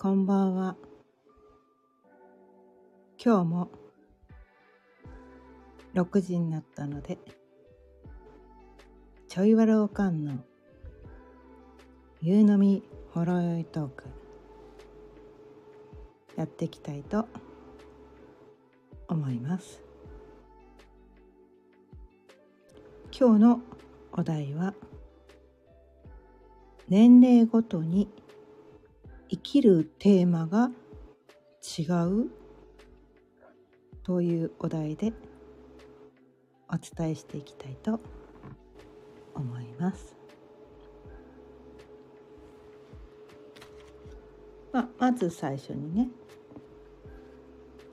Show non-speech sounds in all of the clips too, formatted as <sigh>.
こんばんは。今日も6時になったので、ちょいわるおかんの夕飲みほろ酔いトークやっていきたいと思います。今日のお題は年齢ごとに生きるテーマが違うというお題でお伝えしていきたいと思います。まあ、まず最初にね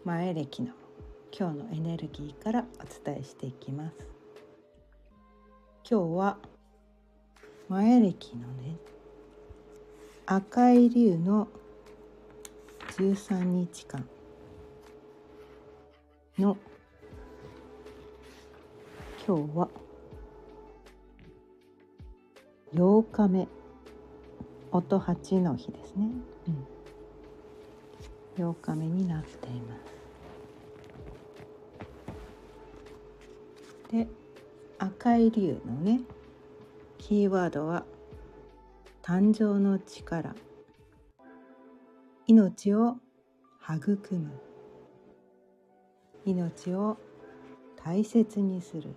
前歴の今日のエネルギーからお伝えしていきます。今日は前歴のね赤い竜の13日間の今日は8日目音8の日ですね、うん、8日目になっています。で赤い竜のねキーワードは誕生の力。命を育む。命を大切にする。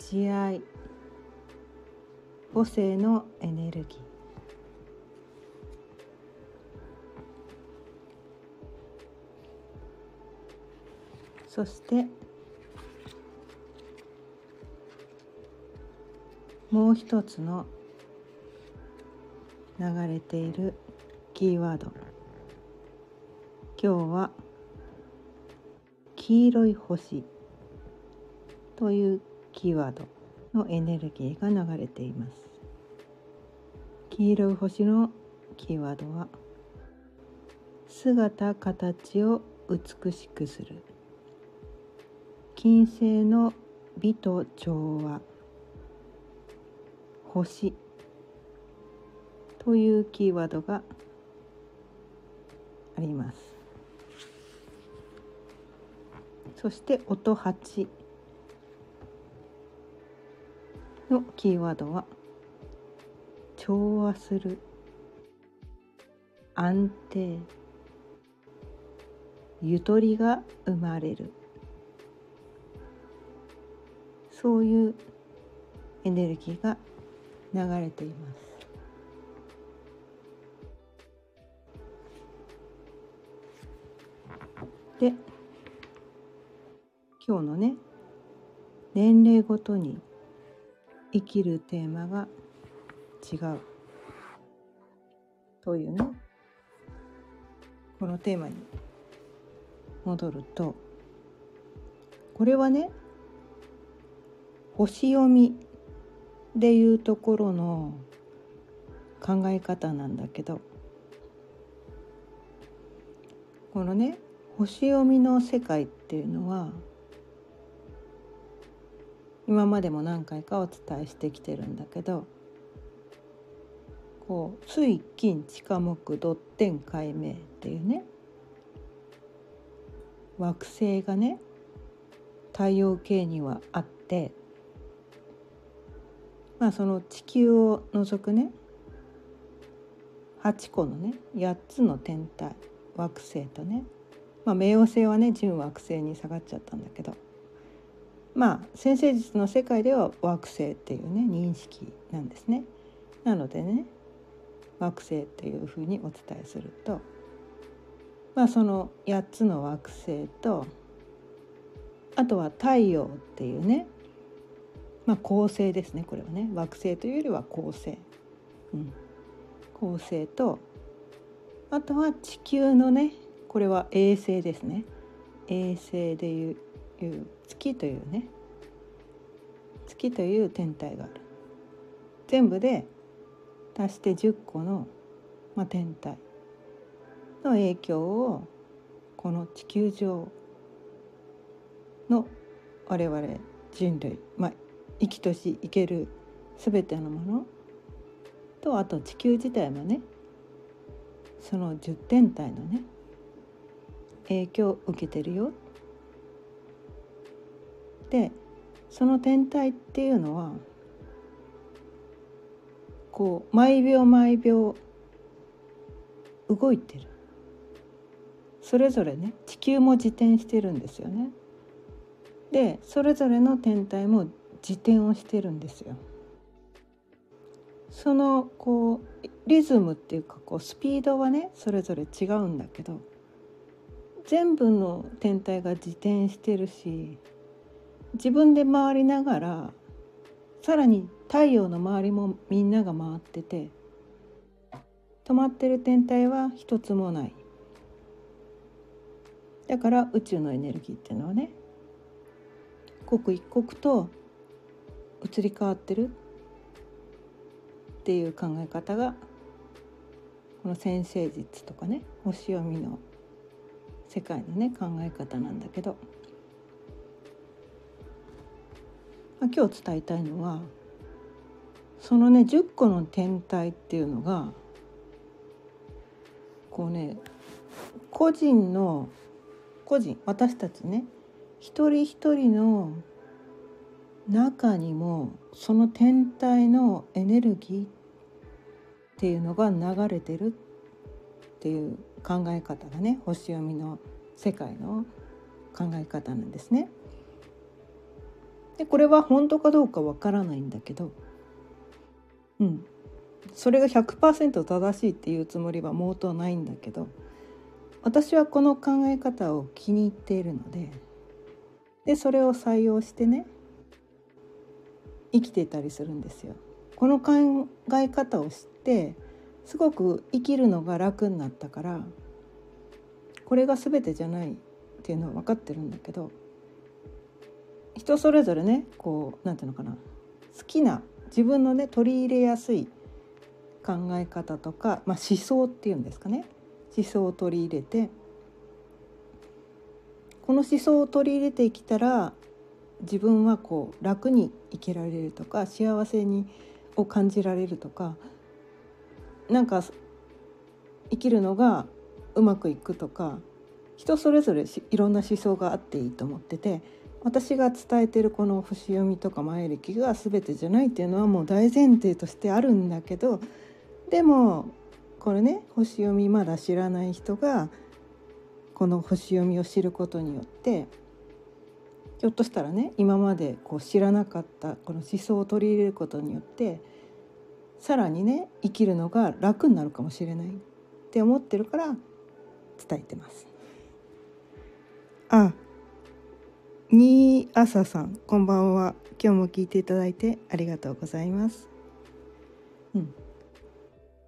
慈愛母性のエネルギー。そしてもう一つの流れているキーワード。今日は黄色い星というキーワードのエネルギーが流れています。黄色い星のキーワードは姿形を美しくする金星の美と調和星。というキーワードがあります。そして音8のキーワードは調和する。安定。ゆとりが生まれる。そういうエネルギーが流れています。で今日のね年齢ごとに生きるテーマが違うというねこのテーマに戻るとこれはね星読みでいうところの考え方なんだけどこのね星読みの世界っていうのは今までも何回かお伝えしてきてるんだけどこう水金地下木土天海明っていうね惑星がね太陽系にはあってまあその地球を除くね8個のね8つの天体惑星とねまあ冥王星はね準惑星に下がっちゃったんだけどまあ先生術の世界では惑星っていうね認識なんですね。なのでね惑星っていうふうにお伝えするとまあその8つの惑星とあとは太陽っていうねまあ恒星ですね。これはね。惑星というよりは恒星、うん、恒星とあとは地球のねこれは衛星ですね。衛星でいう月というね。月という天体がある。全部で足して10個の、まあ、天体の影響をこの地球上の我々人類、まあ、生きとし生ける全てのものとあと地球自体もねその10天体のね影響を受けてるよ。でその天体っていうのはこう毎秒毎秒動いてるそれぞれね地球も自転してるんですよね。でそれぞれの天体も自転をしてるんですよ。そのこうリズムっていうかこうスピードはねそれぞれ違うんだけど全部の天体が自転してるし自分で回りながらさらに太陽の周りもみんなが回ってて止まってる天体は一つもないだから宇宙のエネルギーっていうのはね刻一刻と移り変わってる？っていう考え方がこの先生術とかね星読みの世界のね考え方なんだけど、まあ、今日伝えたいのはそのね10個の天体っていうのがこうね個人の個人私たちね一人一人の中にもその天体のエネルギーっていうのが流れてるっていう考え方がね。星読みの世界の考え方なんですね。でこれは本当かどうかわからないんだけど、うん、それが100%正しいっていうつもりは毛頭ないんだけど。私はこの考え方を気に入っているので。でそれを採用してね。生きていたりするんですよ。この考え方を知ってすごく生きるのが楽になったからこれが全てじゃないっていうのは分かってるんだけど人それぞれねこう何て言うのかな好きな自分のね取り入れやすい考え方とか、まあ、思想っていうんですかね思想を取り入れてこの思想を取り入れてきたら自分はこう楽に生きられるとか幸せにを感じられるとかなんか生きるのがうまくいくとか人それぞれいろんな思想があっていいと思ってて私が伝えてるこの星読みとか前歴が全てじゃないっていうのはもう大前提としてあるんだけどでもこれね星読みまだ知らない人がこの星読みを知ることによってひょっとしたらね今までこう知らなかったこの思想を取り入れることによってさらにね生きるのが楽になるかもしれないって思ってるから伝えてます。あ新朝さんこんばんは今日も聞いていただいてありがとうございます。うん、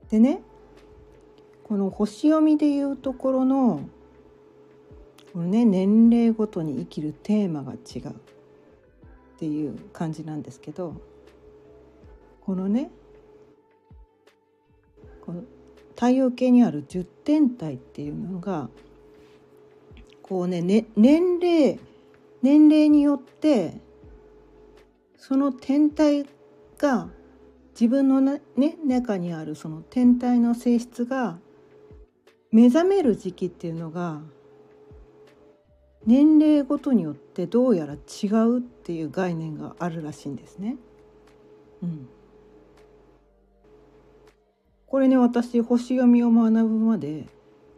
でねこの星読みでいうところのこのね年齢ごとに生きるテーマが違うっていう感じなんですけどこのねこの太陽系にある10天体っていうのがこうねね年齢年齢によってその天体が自分のね中にあるその天体の性質が目覚める時期っていうのが年齢ごとによってどうやら違うっていう概念があるらしいんですね。うん、これね私星読みを学ぶまで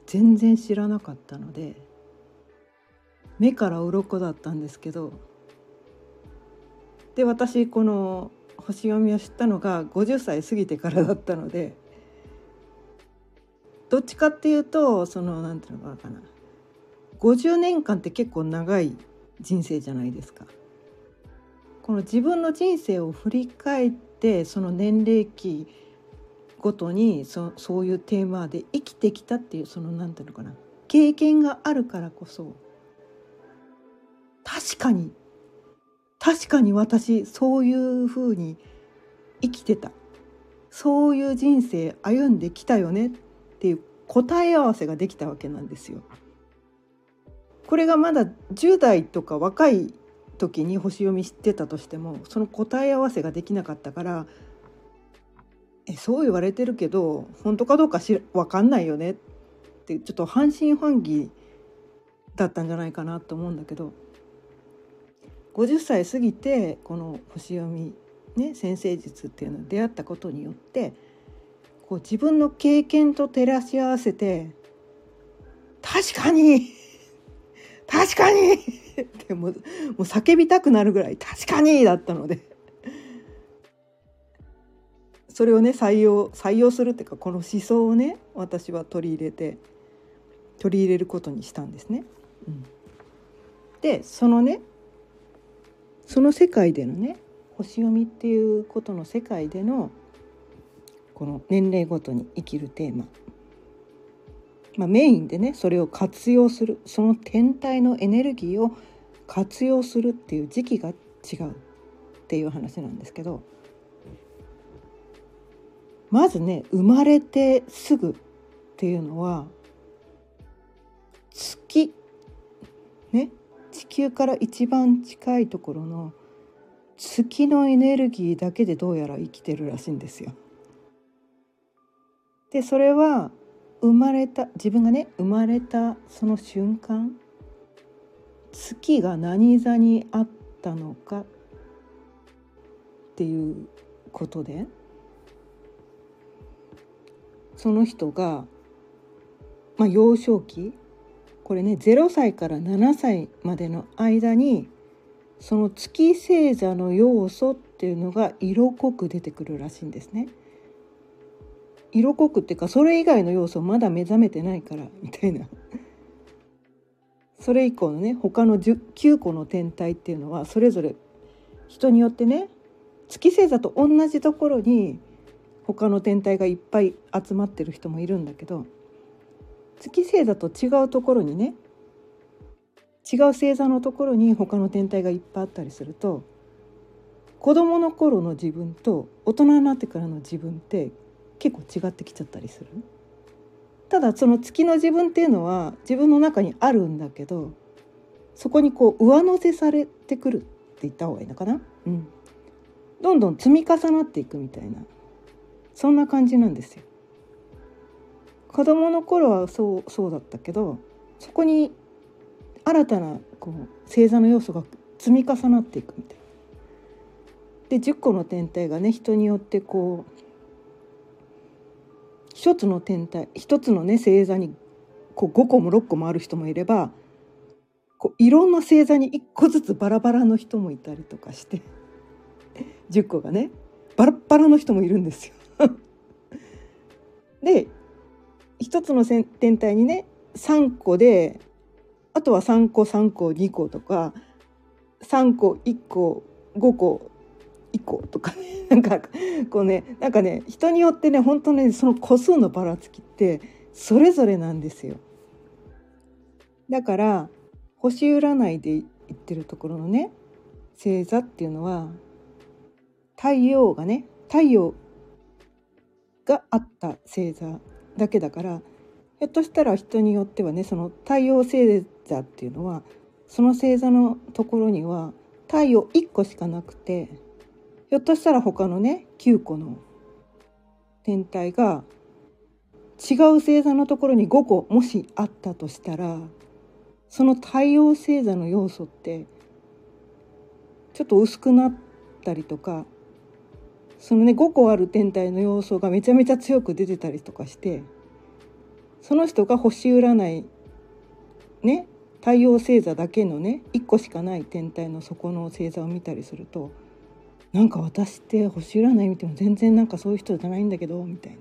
全然知らなかったので目から鱗だったんですけどで私この星読みを知ったのが50歳過ぎてからだったのでどっちかっていうとその何て言うのかな50年間って結構長い人生じゃないですか。この自分の人生を振り返ってその年齢期ごとにそそういうテーマで生きてきたっていうその何て言うのかな経験があるからこそ確かに確かに私そういうふうに生きてたそういう人生歩んできたよねっていう答え合わせができたわけなんですよ。これがまだ10代とか若い時に星読み知ってたとしてもその答え合わせができなかったからえそう言われてるけど本当かどうかし分かんないよねってちょっと半信半疑だったんじゃないかなと思うんだけど50歳過ぎてこの星読みね先生術っていうのに出会ったことによってこう自分の経験と照らし合わせて確かに確かに。ってもうもう叫びたくなるぐらい確かにだったので。それをね採用採用するっていうかこの思想をね私は取り入れて取り入れることにしたんですね。うん、でそのねその世界でのね星読みっていうことの世界でのこの年齢ごとに生きるテーマ、まあ、メインでねそれを活用する。その天体のエネルギーを活用するっていう時期が違う。っていう話なんですけど。まずね生まれてすぐっていうのは月。ね。地球から一番近いところの月のエネルギーだけでどうやら生きてるらしいんですよ。でそれは生まれた自分がね生まれたその瞬間月が何座にあったのかっていうことでその人が、まあ、幼少期これね0歳から7歳までの間にその月星座の要素っていうのが色濃く出てくるらしいんですね。色濃くっていうかそれ以外の要素まだ目覚めてないからみたいな。それ以降のね他の9個の天体っていうのはそれぞれ人によってね月星座と同じところに他の天体がいっぱい集まってる人もいるんだけど月星座と違うところにね違う星座のところに他の天体がいっぱいあったりすると子どもの頃の自分と大人になってからの自分って結構違ってきちゃったりする？ただその月の自分っていうのは自分の中にあるんだけどそこにこう上乗せされてくるって言った方がいいのかな、うん、どんどん積み重なっていくみたいなそんな感じなんですよ。子供の頃はそうそうだったけどそこに新たなこう星座の要素が積み重なっていくみたいな。で10個の天体がね人によってこう一つの天体一つのね星座にこう5個も6個もある人もいればこういろんな星座に1個ずつバラバラの人もいたりとかして10個がねバラバラの人もいるんですよ。で一つの天体にね3個であとは3個3個2個とか3個1個5個1個とかね <laughs> なんかこうねなんかね人によってね本当ねその個数のばらつきってそれぞれなんですよ。だから星占いで言ってるところのね星座っていうのは太陽がね太陽があった星座だけだからひょっとしたら人によってはねその太陽星座っていうのはその星座のところには太陽1個しかなくてひょっとしたら他のね9個の天体が違う星座のところに5個もしあったとしたらその太陽星座の要素ってちょっと薄くなったりとかそのね5個ある天体の要素がめちゃめちゃ強く出てたりとかしてその人が星占いね太陽星座だけのね1個しかない天体の底の星座を見たりするとなんか私って星占い見ても全然なんかそういう人じゃないんだけどみたいな。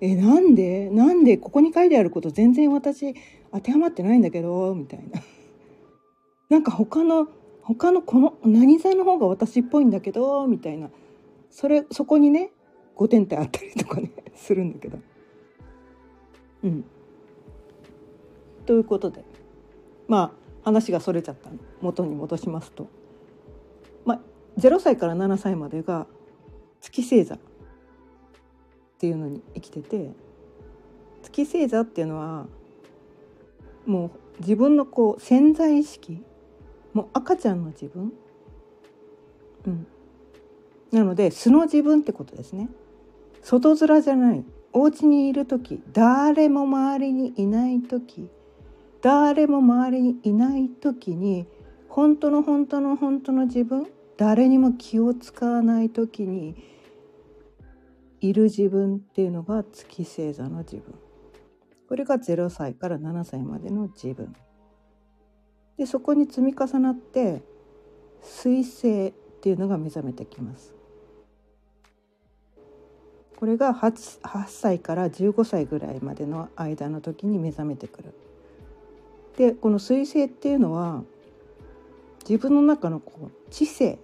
えなんで？なんで？ここに書いてあること全然私当てはまってないんだけどみたいな。<laughs> なんか他の他のこの何座の方が私っぽいんだけどみたいなそれそこにね5点ってあったりとかね <laughs> するんだけど。うん。ということでまあ話がそれちゃった元に戻しますと、0歳から7歳までが月星座っていうのに生きてて月星座っていうのはもう自分のこう潜在意識もう赤ちゃんの自分、うん、なので素の自分ってことですね。外面じゃない。お家にいる時誰も周りにいない時誰も周りにいない時に本当の本当の本当の自分誰にも気を使わない時にいる自分っていうのが月星座の自分。これが0歳から7歳までの自分。でそこに積み重なって水星っていうのが目覚めてきます。これが 8, 8歳から15歳ぐらいまでの間の時に目覚めてくる。でこの水星っていうのは自分の中のこう知性。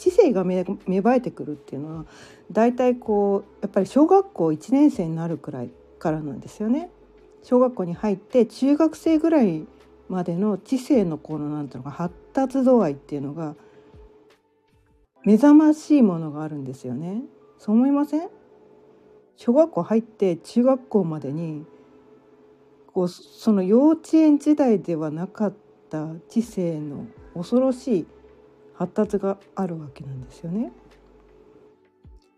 知性が芽生えてくるっていうのは大体こうやっぱり小学校1年生になるくらいからなんですよね。小学校に入って中学生ぐらいまでの知性のこのなんていうのか発達度合いっていうのが目覚ましいものがあるんですよね。そう思いません？小学校入って中学校までにこうその幼稚園時代ではなかった知性の恐ろしい発達があるわけなんですよね。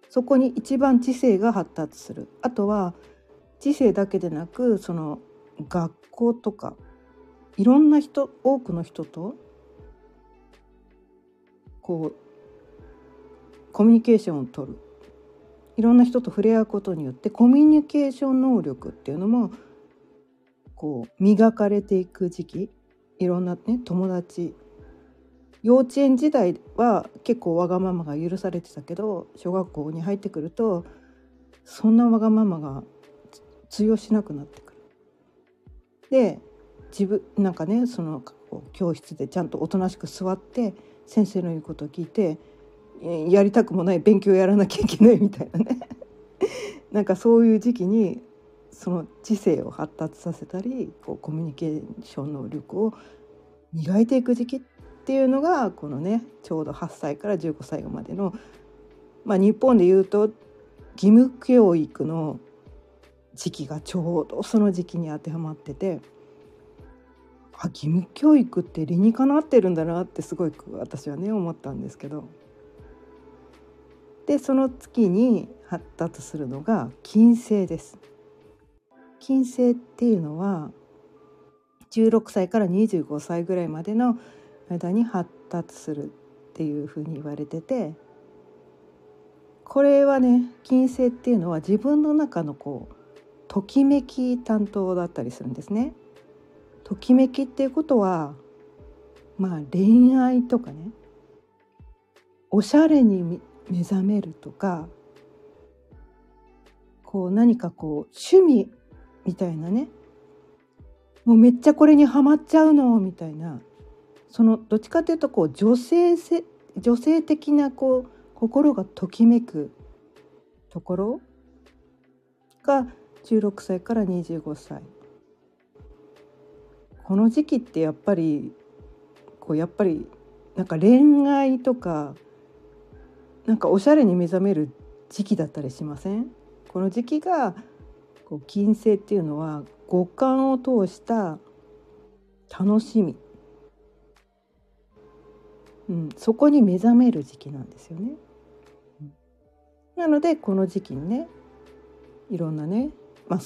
そこに一番知性が発達する。あとは知性だけでなくその学校とかいろんな人多くの人とこうコミュニケーションをとる。いろんな人と触れ合うことによってコミュニケーション能力っていうのもこう磨かれていく時期。いろんなね友達幼稚園時代は結構わがままが許されてたけど小学校に入ってくるとそんなわがままが通用しなくなってくる。で自分なんかねその教室でちゃんとおとなしく座って先生の言うことを聞いてやりたくもない勉強やらなきゃいけないみたいなね <laughs> なんかそういう時期にその知性を発達させたりこうコミュニケーション能力を磨いていく時期っっていうのがこのねちょうど8歳から15歳までの、まあ、日本でいうと義務教育の時期がちょうどその時期に当てはまっててあ義務教育って理にかなってるんだなってすごい私はね思ったんですけどでその月に発達するのが金星です。金星っていうのは16歳から25歳ぐらいまでの間に発達するっていうふうに言われててこれはね金星っていうのは自分の中のこうときめき担当だったりするんですね。ときめきっていうことはまあ恋愛とかね。おしゃれに目覚めるとかこう何かこう趣味みたいなね。もうめっちゃこれにはまっちゃうのみたいな。そのどっちかというとこう女性せ女性的なこう心がときめくところが16歳から25歳。この時期ってやっぱりこうやっぱりなんか恋愛とかなんかおしゃれに目覚める時期だったりしません？この時期がこう金星っていうのは五感を通した楽しみ、うん、そこに目覚める時期なんですよね。なのでこの時期にねいろんなね、まあ、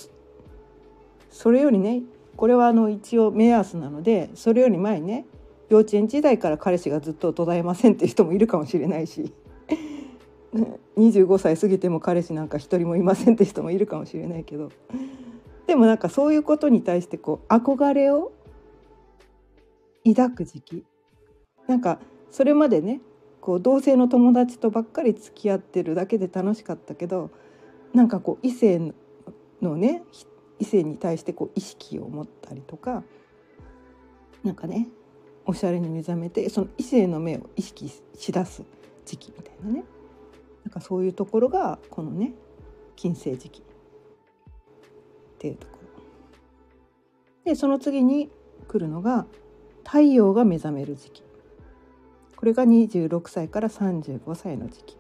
それよりねこれはあの一応目安なのでそれより前にね幼稚園時代から彼氏がずっと途絶えませんっていう人もいるかもしれないし25歳過ぎても彼氏なんか一人もいませんって人もいるかもしれないけどでもなんかそういうことに対してこう憧れを抱く時期。なんかそれまでねこう同性の友達とばっかり付き合ってるだけで楽しかったけどなんかこう異性のね異性に対してこう意識を持ったりとかなんかねおしゃれに目覚めてその異性の目を意識しだす時期みたいなね。なんかそういうところがこのね金星時期。っていうところ。でその次に来るのが太陽が目覚める時期。これが26歳から35歳の時期。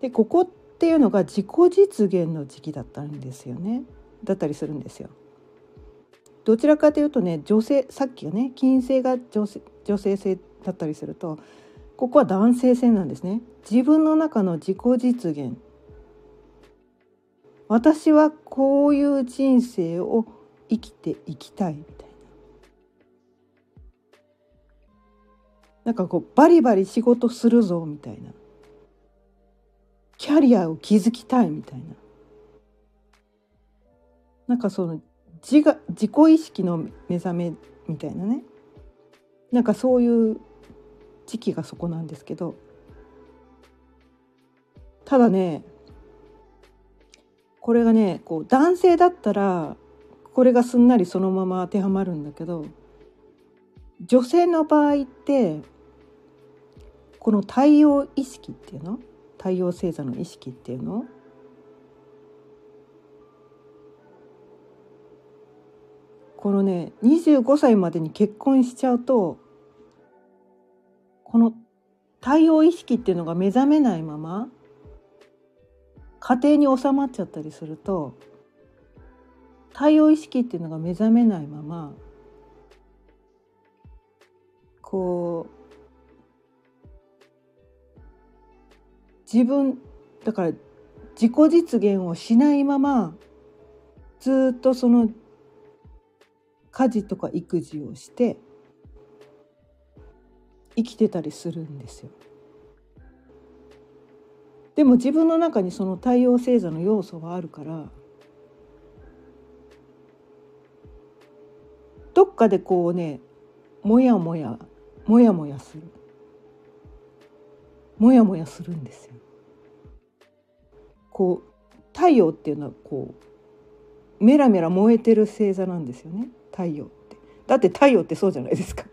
でここっていうのが自己実現の時期だったんですよね。だったりするんですよ。どちらかというとね女性さっきはね金星が女性女性性だったりするとここは男性性なんですね。自分の中の自己実現。私はこういう人生を生きていきたいみたいなんかこうバリバリ仕事するぞみたいな。キャリアを築きたいみたいな。なんかその自が自己意識の目覚めみたいなね。なんかそういう時期がそこなんですけど。ただねこれがねこう男性だったらこれがすんなりそのまま当てはまるんだけど女性の場合ってこの太陽意識っていうの？太陽星座の意識っていうの？このね25歳までに結婚しちゃうとこの太陽意識っていうのが目覚めないまま家庭に収まっちゃったりすると太陽意識っていうのが目覚めないままこう自分だから自己実現をしないままずっとその家事とか育児をして生きてたりするんですよ。でも自分の中にその太陽星座の要素はあるからどっかでこうねもやもやもやもやするもやもやするんですよ。こう太陽っていうのはこうメラメラ燃えてる星座なんですよね太陽って。だって太陽ってそうじゃないですか。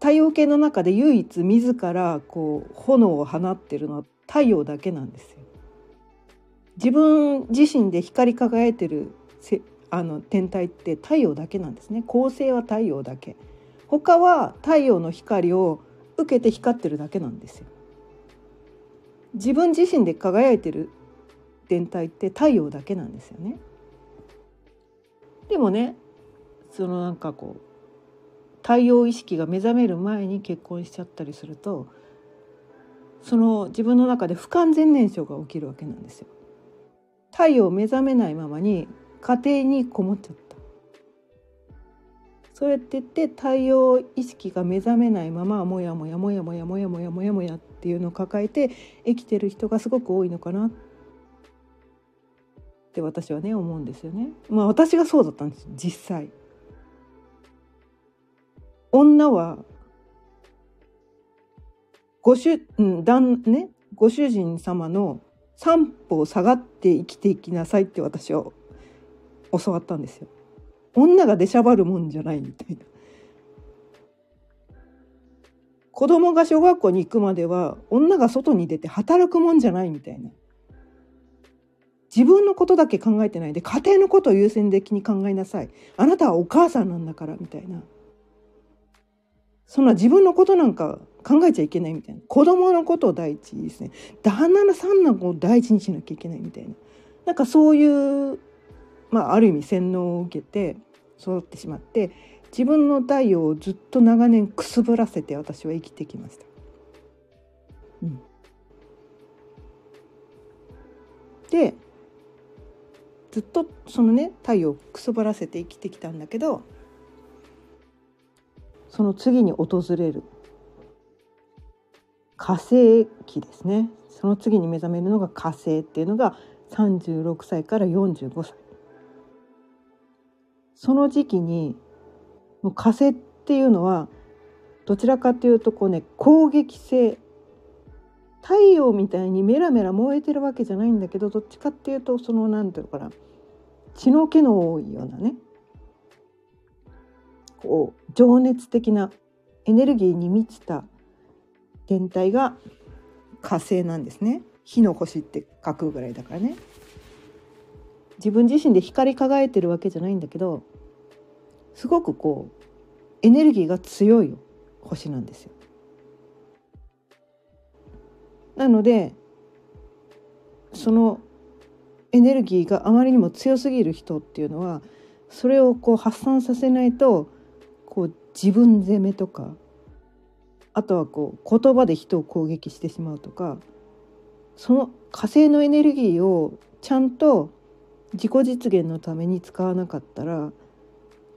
太陽系の中で唯一自らこう炎を放ってるのは太陽だけなんですよ。自分自身で光り輝いてるあの天体って太陽だけなんですね恒星は太陽だけ他は太陽の光を受けて光ってるだけなんですよ。自分自身で輝いてる天体って太陽だけなんですよね。でもねそのなんかこう太陽意識が目覚める前に結婚しちゃったりするとその自分の中で不完全燃焼が起きるわけなんですよ。太陽目覚めないままに家庭にこもっちゃったそれって言って太陽意識が目覚めないままもやもやもやもやもやもやもやもやっていうのを抱えて生きてる人がすごく多いのかなって私はね思うんですよね。まあ私がそうだったんです実際。女はご主,、うん、だんね、ご主人様の三歩下がって生きていきなさいって私は教わったんですよ。女が出しゃばるもんじゃないみたいな。子供が小学校に行くまでは女が外に出て働くもんじゃないみたいな。自分のことだけ考えてないで家庭のことを優先的に考えなさい。あなたはお母さんなんだからみたいな。そんな自分のことなんか考えちゃいけないみたいな。子供のことを第一ですね。旦那の三男を第一にしなきゃいけないみたいな。なんかそういうまあ、ある意味洗脳を受けて育ってしまって自分の太陽をずっと長年くすぶらせて私は生きてきました。うん、でずっとそのね太陽をくすぶらせて生きてきたんだけどその次に訪れる火星期ですね。その次に目覚めるのが火星っていうのが36歳から45歳。その時期にもう風っていうのはどちらかというとこうね攻撃性太陽みたいにメラメラ燃えてるわけじゃないんだけどどっちかっていうとその何ていうのかな血の気の多いようなねこう情熱的なエネルギーに満ちた天体が火星なんですね。火の星って書くぐらいだからね。自分自身で光り輝いてるわけじゃないんだけどすごくこうエネルギーが強い星なんですよ。なのでそのエネルギーがあまりにも強すぎる人っていうのはそれをこう発散させないとこう自分責めとかあとはこう言葉で人を攻撃してしまうとかその火星のエネルギーをちゃんと自己実現のために使わなかったら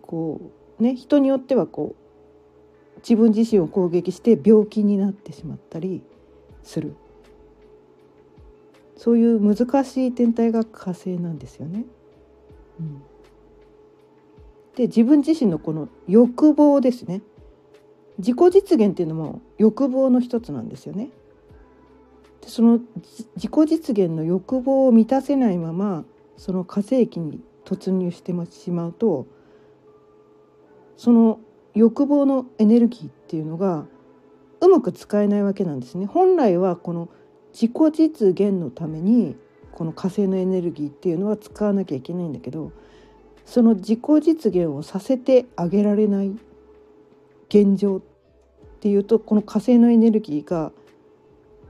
こうね人によってはこう自分自身を攻撃して病気になってしまったりするそういう難しい天体が火星なんですよね。うん、で自分自身のこの欲望ですね自己実現っていうのも欲望の一つなんですよね。でその自己実現の欲望を満たせないままその火星期に突入してしまうとその欲望のエネルギーっていうのがうまく使えないわけなんですね。本来はこの自己実現のためにこの火星のエネルギーっていうのは使わなきゃいけないんだけどその自己実現をさせてあげられない現状っていうとこの火星のエネルギーが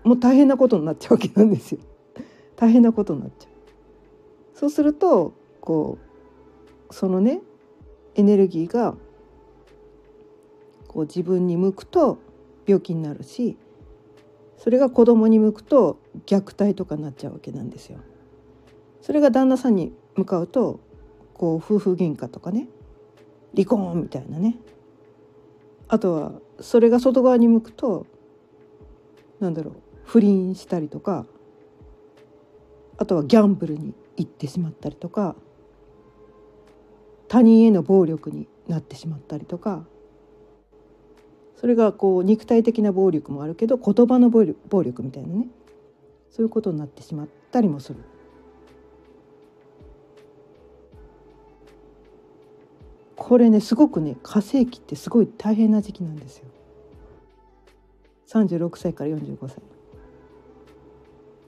もう大変なことになっちゃうわけなんですよ。<laughs> 大変なことになっちゃう。そうするとこうそのねエネルギーがこう自分に向くと病気になるしそれが子供に向くと虐待とかなっちゃうわけなんですよ。それが旦那さんに向かうとこう夫婦喧嘩とかね離婚みたいなねあとはそれが外側に向くとなんだろう不倫したりとかあとはギャンブルに行ってしまったりとか他人への暴力になってしまったりとかそれがこう肉体的な暴力もあるけど言葉の暴力みたいなねそういうことになってしまったりもする。これねすごくね火星期ってすごい大変な時期なんですよ。36歳から45歳。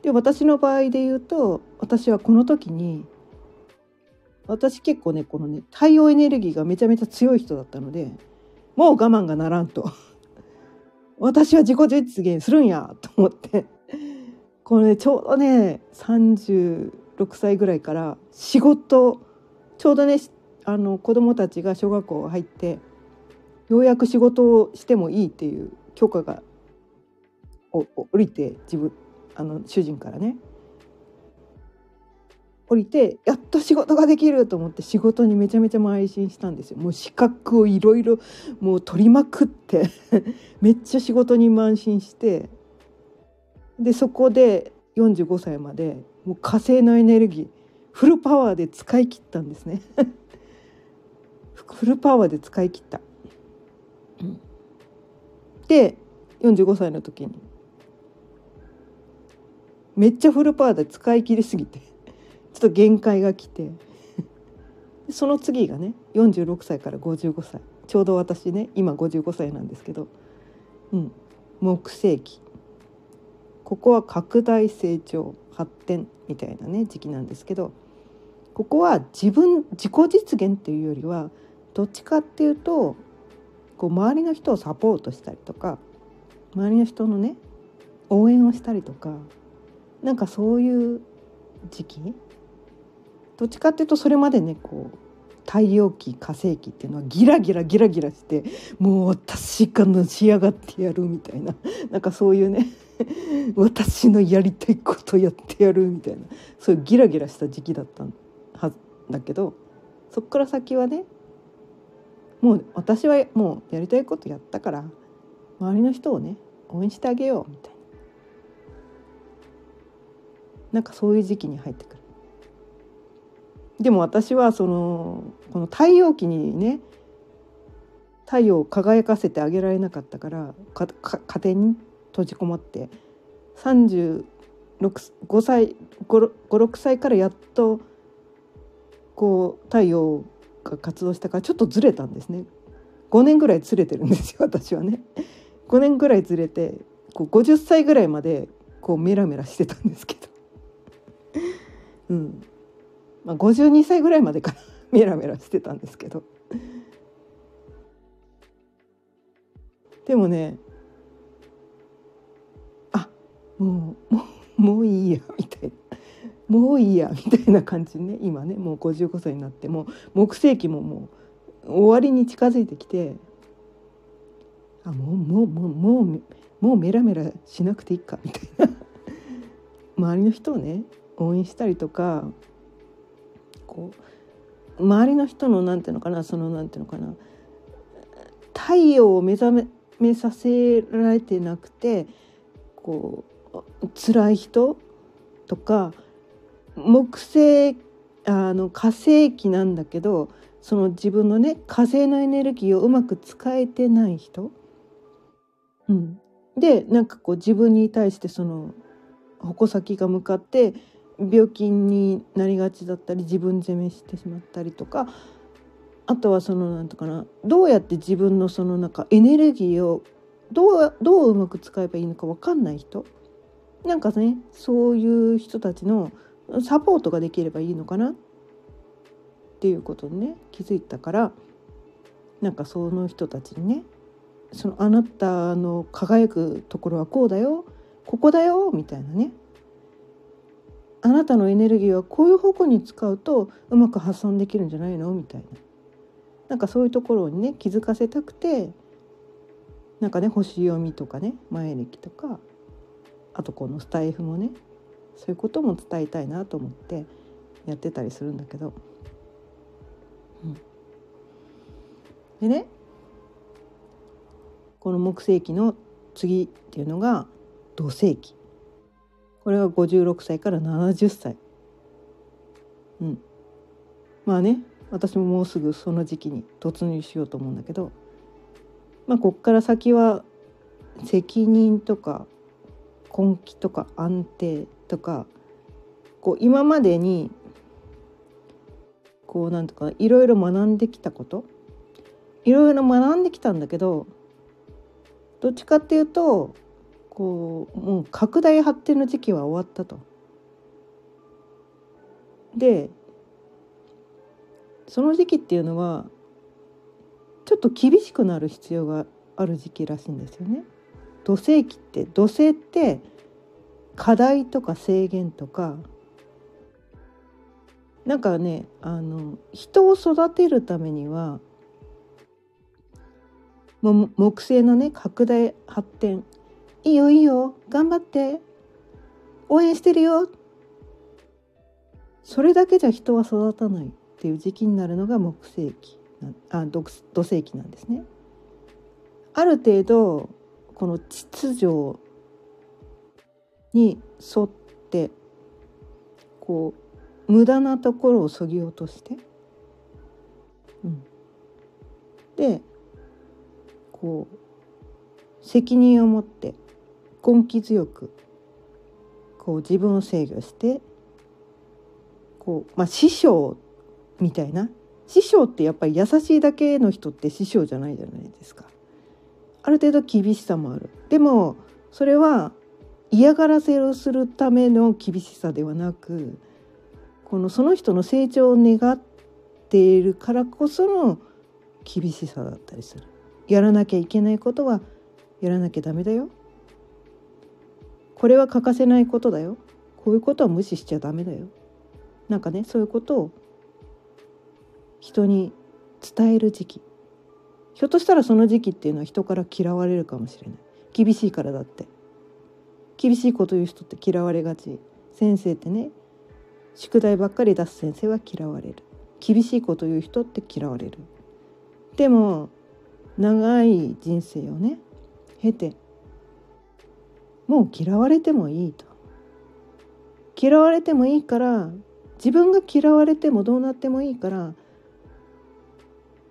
で私の場合で言うと私はこの時に私結構ねこのね太陽エネルギーがめちゃめちゃ強い人だったのでもう我慢がならんと。<laughs> 私は自己実現するんやと思って。これ、ね、ちょうどね36歳ぐらいから仕事ちょうどねあの子供たちが小学校入ってようやく仕事をしてもいいっていう許可が降りて自分あの主人からね。降りてやっと仕事ができると思って仕事にめちゃめちゃ邁進したんですよもう資格をいろいろもう取りまくって <laughs> めっちゃ仕事に邁進してでそこで45歳までもう火星のエネルギーフルパワーで使い切ったんですね <laughs> フルパワーで使い切った。で45歳の時にめっちゃフルパワーで使い切りすぎてっと限界が来て。その次がね46歳から55歳。ちょうど私ね今55歳なんですけど、うん、木星期。ここは拡大成長発展みたいなね時期なんですけど。ここは自分自己実現っていうよりはどっちかっていうとこう周りの人をサポートしたりとか周りの人のね応援をしたりとかなんかそういう時期どっちかっていうとそれまでねこう太陽期火星期っていうのはギラギラギラギラしてもう私がのし上がってやるみたいななんかそういうね <laughs> 私のやりたいことやってやるみたいなそういうギラギラした時期だったはずだけどそっから先はねもう私はもうやりたいことやったから周りの人をね応援してあげようみたいななんかそういう時期に入ってくる。でも私はそのこの太陽期にね太陽を輝かせてあげられなかったから家庭に閉じこもって35歳56歳からやっとこう太陽が活動したからちょっとずれたんですね。5年ぐらいずれてるんですよ <laughs> 私はね。5年ぐらいずれてこう50歳ぐらいまでこうメラメラしてたんですけど。うん。まあ52歳ぐらいまでから <laughs> メラメラしてたんですけど。でもねあもうもうもういいやみたいな。もういいやみたいな感じね。今ねもう55歳になってもう木星期ももう終わりに近づいてきてあもうもうもうもうもうメラメラしなくていいかみたいな。周りの人をね応援したりとかこう周りの人のなんていうのかなそのなんていうのかな太陽を目覚めさせられてなくてこう辛い人とか木星あの火星期なんだけどその自分のね火星のエネルギーをうまく使えてない人、うん、でなんかこう自分に対してその矛先が向かって病気になりがちだったり自分責めしてしまったりとかあとはそのなんとかなどうやって自分のそのなんかエネルギーをどうどううまく使えばいいのか分かんない人。なんかねそういう人たちのサポートができればいいのかな。っていうことにね気づいたからなんかその人たちにねそのあなたの輝くところはこうだよここだよみたいなね。あなたのエネルギーはこういう方向に使うとうまく発散できるんじゃないの？みたいな。なんかそういうところにね気づかせたくてなんかね星読みとかね前歴とかあとこのスタイフもねそういうことも伝えたいなと思ってやってたりするんだけど。うん、でねこの木星期の次っていうのが土星期。これが56歳から70歳うん。まあね私ももうすぐその時期に突入しようと思うんだけどまあこっから先は責任とか根気とか安定とかこう今までにこうなんとかいろいろ学んできたこといろいろ学んできたんだけどどっちかっていうとこうもう拡大発展の時期は終わったと。でその時期っていうのはちょっと厳しくなる必要がある時期らしいんですよね。土星期って土星って課題とか制限とかなんかねあの人を育てるためにはも木星のね拡大発展いいよいいよ。頑張って。応援してるよ。それだけじゃ人は育たないっていう時期になるのが木星期。あ土星期なんですね。ある程度この秩序に沿ってこう無駄なところをそぎ落として、うん、でこう責任を持って根気強くこう自分を制御してこう、まあ、師匠みたいな？師匠ってやっぱり優しいだけの人って師匠じゃないじゃないですか。ある程度厳しさもある。でもそれは嫌がらせをするための厳しさではなくこのその人の成長を願っているからこその厳しさだったりする。やらなきゃいけないことはやらなきゃダメだよ。これは欠かせないことだよ。こういうことは無視しちゃダメだよ。なんかねそういうことを人に伝える時期。ひょっとしたらその時期っていうのは人から嫌われるかもしれない。厳しいからだって。厳しいこと言う人って嫌われがち。先生ってね宿題ばっかり出す先生は嫌われる。厳しいこと言う人って嫌われる。でも長い人生をね経てもう嫌われてもいいと。嫌われてもいいから自分が嫌われてもどうなってもいいから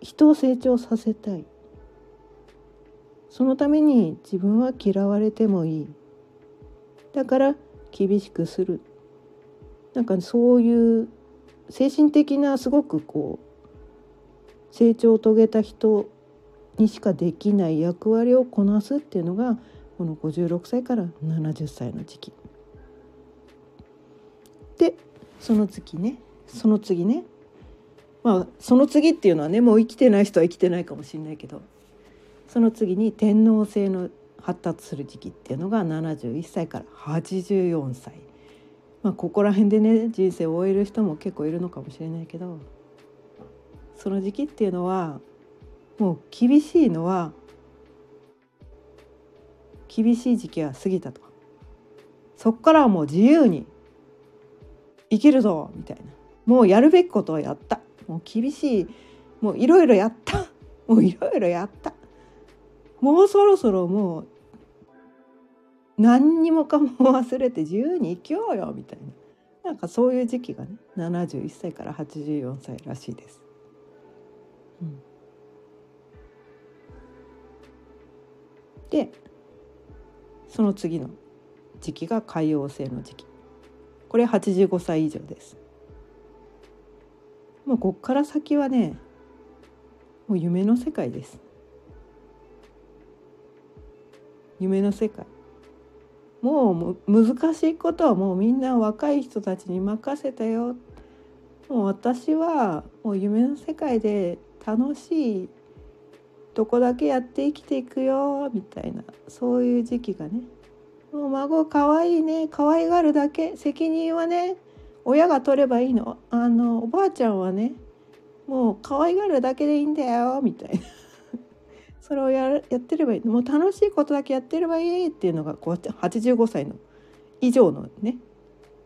人を成長させたい。そのために自分は嫌われてもいい。だから厳しくする。なんかそういう精神的なすごくこう成長を遂げた人にしかできない役割をこなすっていうのがこの56歳から70歳の時期。でその次ねその次ねまあその次っていうのはねもう生きてない人は生きてないかもしれないけどその次に天皇制の発達する時期っていうのが71歳から84歳。まあ、ここら辺でね人生を終える人も結構いるのかもしれないけどその時期っていうのはもう厳しいのは厳しい時期は過ぎたと。そっからはもう自由に生きるぞみたいな。もうやるべきことをやった。もう厳しい。もういろいろやった。もういろいろやった。もうそろそろもう何にもかも忘れて自由に生きようよみたいな。なんかそういう時期がね71歳から84歳らしいです。うん、でその次の時期が海洋性の時期これ85歳以上です。もうこっから先はねもう夢の世界です。夢の世界もう難しいことはもうみんな若い人たちに任せたよもう私はもう夢の世界で楽しいとこだけやって生きていくよみたいなそういう時期がね。もう孫かわいいね可愛がるだけ責任はね親が取ればいいの。あのおばあちゃんはねもう可愛がるだけでいいんだよみたいな。<laughs> それをややってればいいもう楽しいことだけやってればいいっていうのがこう85歳の以上のね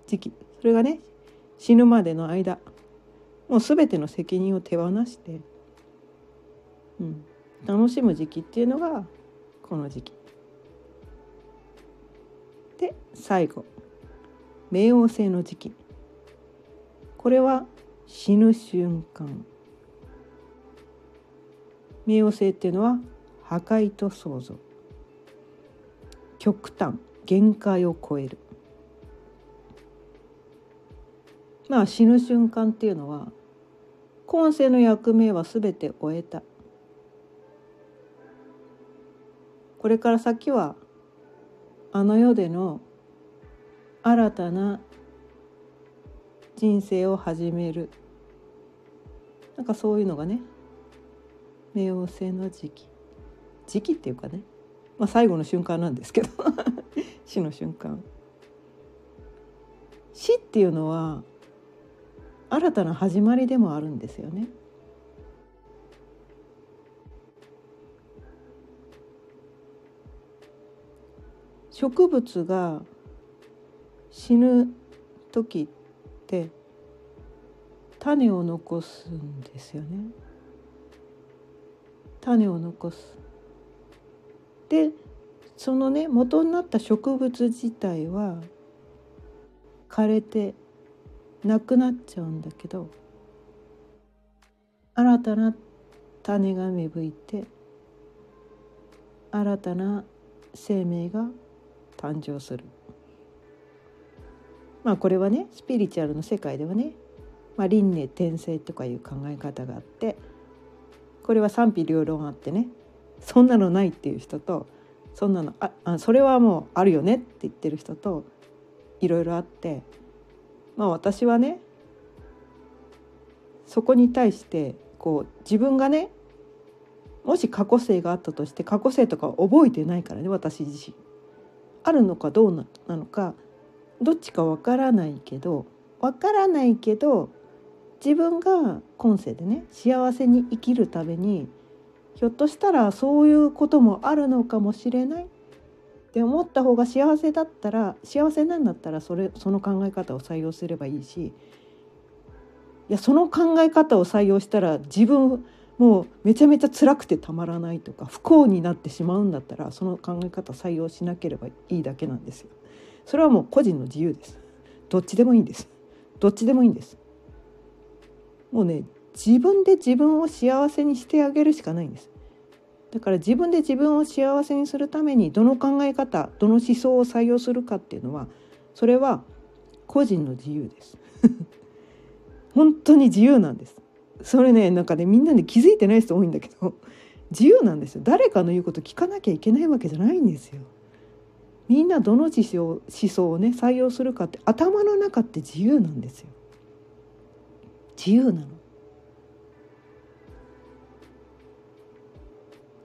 時期。それがね死ぬまでの間もう全ての責任を手放して、うん、楽しむ時期っていうのがこの時期。で最後。冥王星の時期。これは死ぬ瞬間。冥王星っていうのは破壊と創造。極端。限界を超える。まあ死ぬ瞬間っていうのは今世の役目は全て終えた。これから先はあの世での新たな人生を始める。なんかそういうのがね冥王星の時期。時期っていうかね、まあ、最後の瞬間なんですけど。<laughs> 死の瞬間。死っていうのは新たな始まりでもあるんですよね。植物が死ぬ時って種を残すんですよね。種を残す。でそのね元になった植物自体は枯れてなくなっちゃうんだけど新たな種が芽吹いて新たな生命が誕生するまあこれはねスピリチュアルの世界ではね、まあ、輪廻転生とかいう考え方があってこれは賛否両論あってねそんなのないっていう人とそんなのああそれはもうあるよねって言ってる人といろいろあってまあ私はねそこに対してこう自分がねもし過去性があったとして過去性とか覚えてないからね私自身。あるのかどうなのかどっちかわからないけどわからないけど自分が今世でね幸せに生きるためにひょっとしたらそういうこともあるのかもしれないって思った方が幸せだったら幸せなんだったらそれその考え方を採用すればいいしいやその考え方を採用したら自分もうめちゃめちゃ辛くてたまらないとか不幸になってしまうんだったらその考え方採用しなければいいだけなんですよ。それはもう個人の自由です。どっちでもいいんです。どっちでもいいんです。もうね自分で自分を幸せにしてあげるしかないんです。だから自分で自分を幸せにするためにどの考え方どの思想を採用するかっていうのはそれは個人の自由です。<laughs> 本当に自由なんです。それねなんかねみんなで気づいてない人多いんだけど自由なんですよ誰かの言うこと聞かなきゃいけないわけじゃないんですよ。みんなどの思想思想をね採用するかって頭の中って自由なんですよ。自由なの。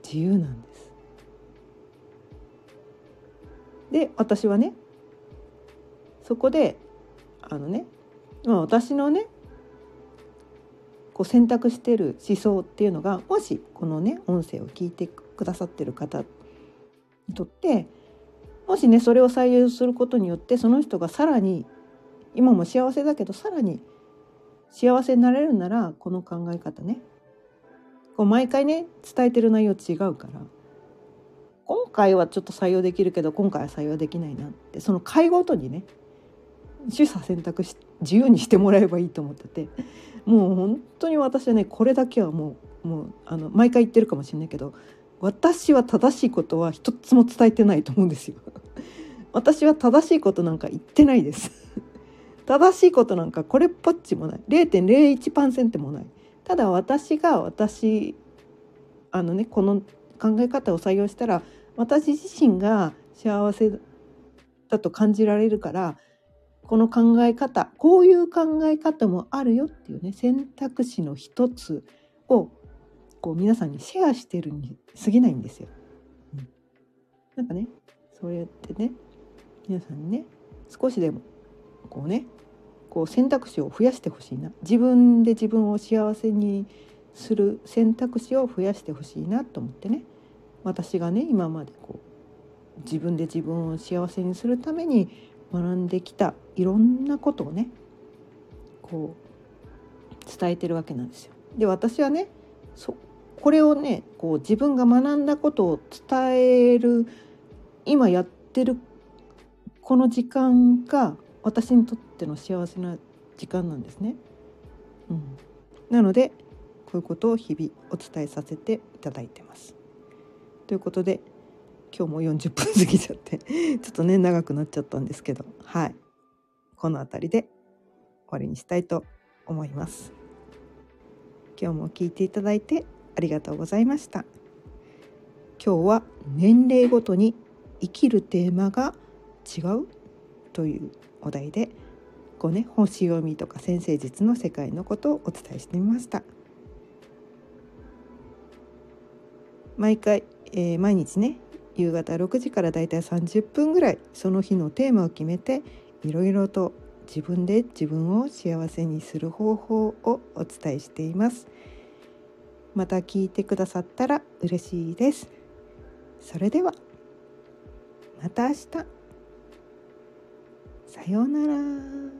自由なんです。で私はねそこであのね、まあ、私のねこう選択してる思想っていうのがもしこのね音声を聞いてくださってる方にとってもしねそれを採用することによってその人がさらに今も幸せだけどさらに幸せになれるならこの考え方ねこう毎回ね伝えてる内容違うから今回はちょっと採用できるけど今回は採用できないなってその回ごとにね取捨選択し自由にしてもらえばいいと思っててもう本当に私はねこれだけはもうもうあの毎回言ってるかもしれないけど私は正しいことは一つも伝えてないと思うんですよ。私は正しいことなんか言ってないです。正しいことなんかこれっぽっちもない0.01%もない。ただ私が私あのねこの考え方を採用したら私自身が幸せだと感じられるからこの考え方こういう考え方もあるよっていうね選択肢の一つをこう皆さんにシェアしてるに過ぎないんですよ。うん、なんかねそうやってね皆さんにね少しでもこうねこう選択肢を増やしてほしいな。自分で自分を幸せにする選択肢を増やしてほしいなと思ってね。私がね今までこう自分で自分を幸せにするために学んできたいろんなことをねこう伝えてるわけなんですよ。で私はねそこれをねこう自分が学んだことを伝える今やってるこの時間が私にとっての幸せな時間なんですね。うん、なのでこういうことを日々お伝えさせていただいてます。ということで今日も40分過ぎちゃって <laughs> ちょっとね長くなっちゃったんですけどはい。この辺りで終わりにしたいと思います。今日も聞いていただいてありがとうございました。今日は年齢ごとに生きるテーマが違うというお題でこうね星読みとか先生術の世界のことをお伝えしてみました。毎回、えー、毎日ね夕方6時からだいたい30分ぐらいその日のテーマを決めていろいろと自分で自分を幸せにする方法をお伝えしています。また聞いてくださったら嬉しいです。それではまた明日。さようなら。